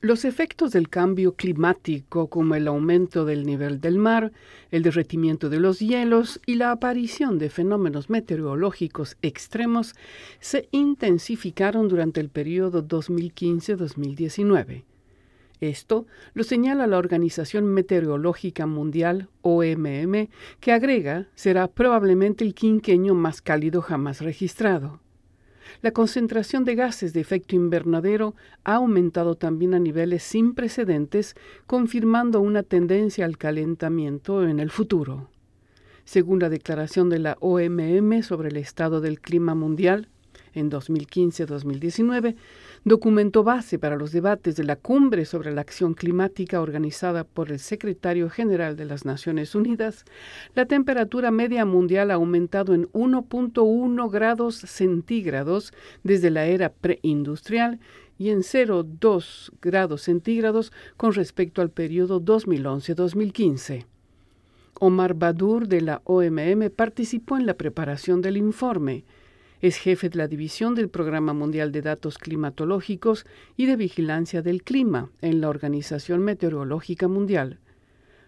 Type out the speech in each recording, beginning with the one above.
Los efectos del cambio climático, como el aumento del nivel del mar, el derretimiento de los hielos y la aparición de fenómenos meteorológicos extremos, se intensificaron durante el periodo 2015-2019. Esto lo señala la Organización Meteorológica Mundial, OMM, que agrega será probablemente el quinquenio más cálido jamás registrado. La concentración de gases de efecto invernadero ha aumentado también a niveles sin precedentes, confirmando una tendencia al calentamiento en el futuro. Según la declaración de la OMM sobre el estado del clima mundial, en 2015-2019, documento base para los debates de la cumbre sobre la acción climática organizada por el secretario general de las Naciones Unidas, la temperatura media mundial ha aumentado en 1.1 grados centígrados desde la era preindustrial y en 0,2 grados centígrados con respecto al periodo 2011-2015. Omar Badur de la OMM participó en la preparación del informe. Es jefe de la división del Programa Mundial de Datos Climatológicos y de Vigilancia del Clima en la Organización Meteorológica Mundial.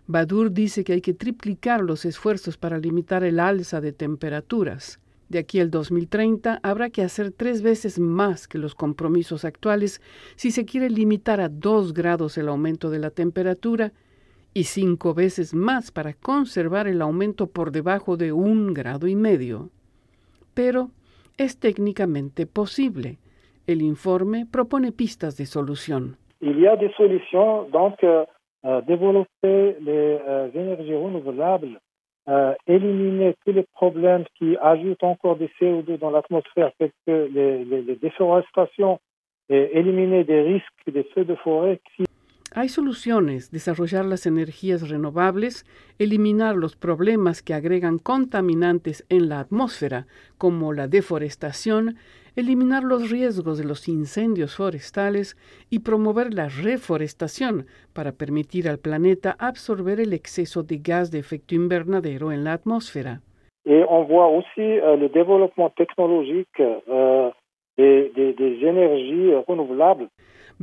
Badur dice que hay que triplicar los esfuerzos para limitar el alza de temperaturas. De aquí al 2030 habrá que hacer tres veces más que los compromisos actuales si se quiere limitar a dos grados el aumento de la temperatura y cinco veces más para conservar el aumento por debajo de un grado y medio. Pero es técnicamente posible. El informe propone de solución. Il y a des solutions, donc euh, euh, développer les euh, énergies renouvelables, éliminer tous les problèmes qui ajoutent encore des CO2 dans l'atmosphère, tels que les, les, les déforestations, et éliminer des risques des feux de forêt qui Hay soluciones, desarrollar las energías renovables, eliminar los problemas que agregan contaminantes en la atmósfera, como la deforestación, eliminar los riesgos de los incendios forestales y promover la reforestación para permitir al planeta absorber el exceso de gas de efecto invernadero en la atmósfera. Euh.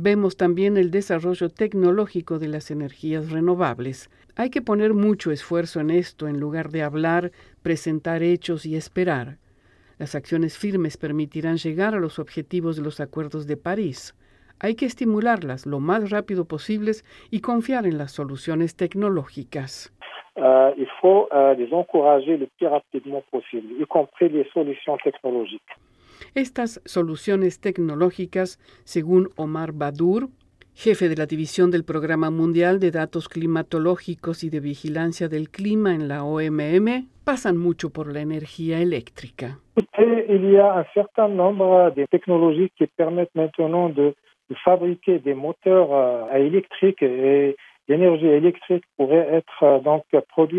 Vemos también el desarrollo tecnológico de las energías renovables. Hay que poner mucho esfuerzo en esto en lugar de hablar, presentar hechos y esperar. Las acciones firmes permitirán llegar a los objetivos de los acuerdos de París. Hay que estimularlas lo más rápido posible y confiar en las soluciones tecnológicas. Euh, il faut euh, les encourager le plus rapidement possible, y compris les solutions technologiques. Estas soluciones tecnológicas, según Omar Badur, jefe de la división del Programa Mundial de Datos Climatológicos y de Vigilancia del Clima en la OMM, pasan mucho por la energía eléctrica. Il y a un certain nombre de technologies qui permettent maintenant de, de fabriquer des moteurs euh, électriques et l'énergie électrique pourrait euh,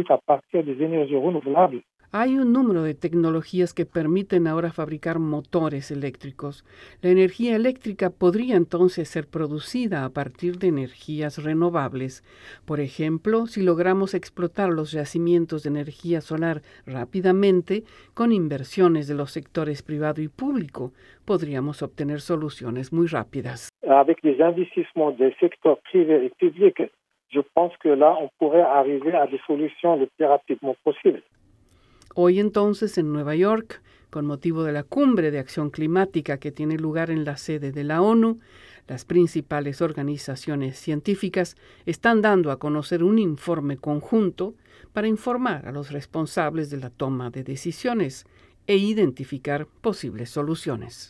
à partir des énergies renouvelables. Hay un número de tecnologías que permiten ahora fabricar motores eléctricos. La energía eléctrica podría entonces ser producida a partir de energías renovables. Por ejemplo, si logramos explotar los yacimientos de energía solar rápidamente, con inversiones de los sectores privado y público, podríamos obtener soluciones muy rápidas. Avec des investissements des secteurs privés et publics, je pense que là, on pourrait à des solutions le plus rapidement possible. Hoy entonces en Nueva York, con motivo de la cumbre de acción climática que tiene lugar en la sede de la ONU, las principales organizaciones científicas están dando a conocer un informe conjunto para informar a los responsables de la toma de decisiones e identificar posibles soluciones.